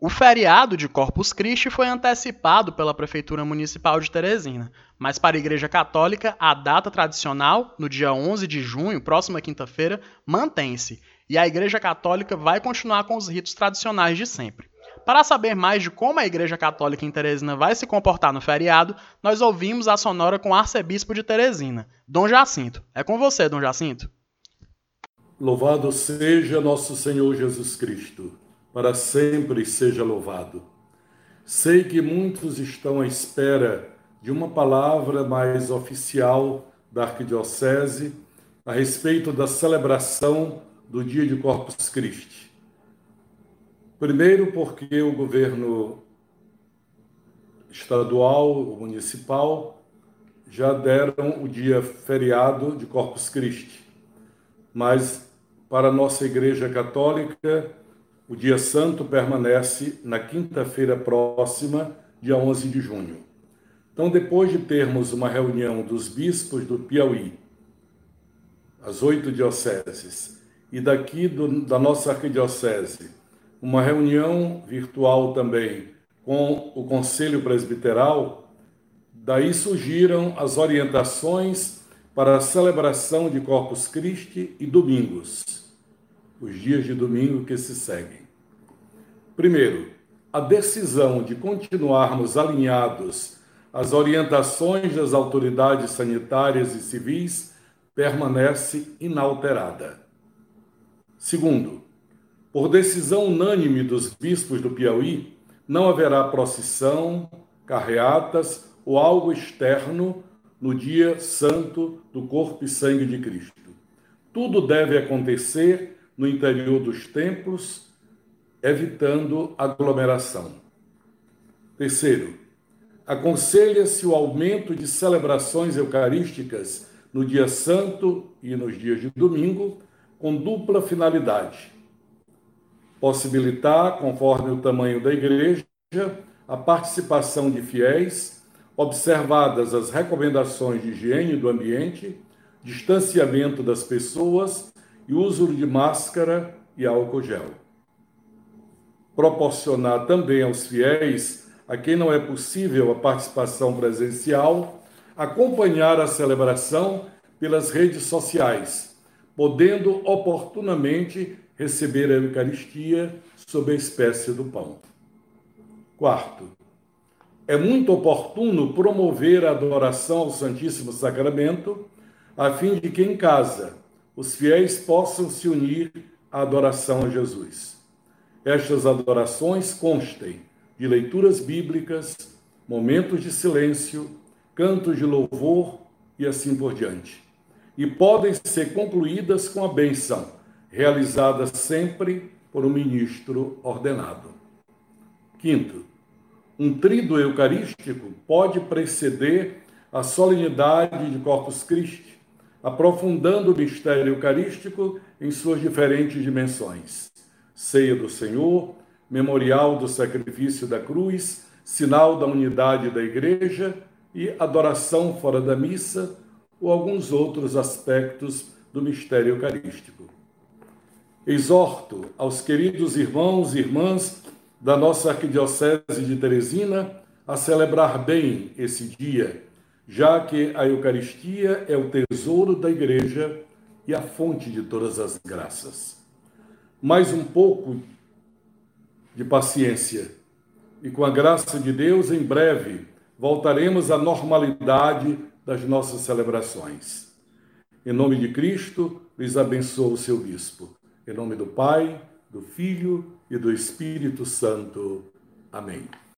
O feriado de Corpus Christi foi antecipado pela Prefeitura Municipal de Teresina, mas para a Igreja Católica, a data tradicional, no dia 11 de junho, próxima quinta-feira, mantém-se, e a Igreja Católica vai continuar com os ritos tradicionais de sempre. Para saber mais de como a Igreja Católica em Teresina vai se comportar no feriado, nós ouvimos a sonora com o arcebispo de Teresina, Dom Jacinto. É com você, Dom Jacinto. Louvado seja nosso Senhor Jesus Cristo para sempre seja louvado. Sei que muitos estão à espera de uma palavra mais oficial da Arquidiocese a respeito da celebração do dia de Corpus Christi. Primeiro, porque o governo estadual, municipal, já deram o dia feriado de Corpus Christi. Mas para a nossa Igreja Católica, o dia santo permanece na quinta-feira próxima, dia 11 de junho. Então, depois de termos uma reunião dos bispos do Piauí, as oito dioceses, e daqui do, da nossa arquidiocese, uma reunião virtual também com o Conselho Presbiteral, daí surgiram as orientações para a celebração de Corpus Christi e domingos os dias de domingo que se seguem. Primeiro, a decisão de continuarmos alinhados às orientações das autoridades sanitárias e civis permanece inalterada. Segundo, por decisão unânime dos bispos do Piauí, não haverá procissão, carreatas ou algo externo no dia santo do corpo e sangue de Cristo. Tudo deve acontecer no interior dos templos, evitando aglomeração. Terceiro, aconselha-se o aumento de celebrações eucarísticas no dia santo e nos dias de domingo, com dupla finalidade: possibilitar, conforme o tamanho da igreja, a participação de fiéis, observadas as recomendações de higiene do ambiente, distanciamento das pessoas e uso de máscara e álcool gel. Proporcionar também aos fiéis, a quem não é possível a participação presencial, acompanhar a celebração pelas redes sociais, podendo oportunamente receber a Eucaristia sob a espécie do pão. Quarto, é muito oportuno promover a adoração ao Santíssimo Sacramento, a fim de que em casa os fiéis possam se unir à adoração a Jesus. Estas adorações constem de leituras bíblicas, momentos de silêncio, cantos de louvor e assim por diante. E podem ser concluídas com a benção, realizada sempre por um ministro ordenado. Quinto, um trido eucarístico pode preceder a solenidade de Corpus Christi, aprofundando o mistério eucarístico em suas diferentes dimensões. Ceia do Senhor, memorial do sacrifício da cruz, sinal da unidade da Igreja e adoração fora da missa ou alguns outros aspectos do mistério eucarístico. Exorto aos queridos irmãos e irmãs da nossa Arquidiocese de Teresina a celebrar bem esse dia já que a Eucaristia é o tesouro da Igreja e a fonte de todas as graças. Mais um pouco de paciência e com a graça de Deus, em breve voltaremos à normalidade das nossas celebrações. Em nome de Cristo, lhes abençoo o seu bispo. Em nome do Pai, do Filho e do Espírito Santo. Amém.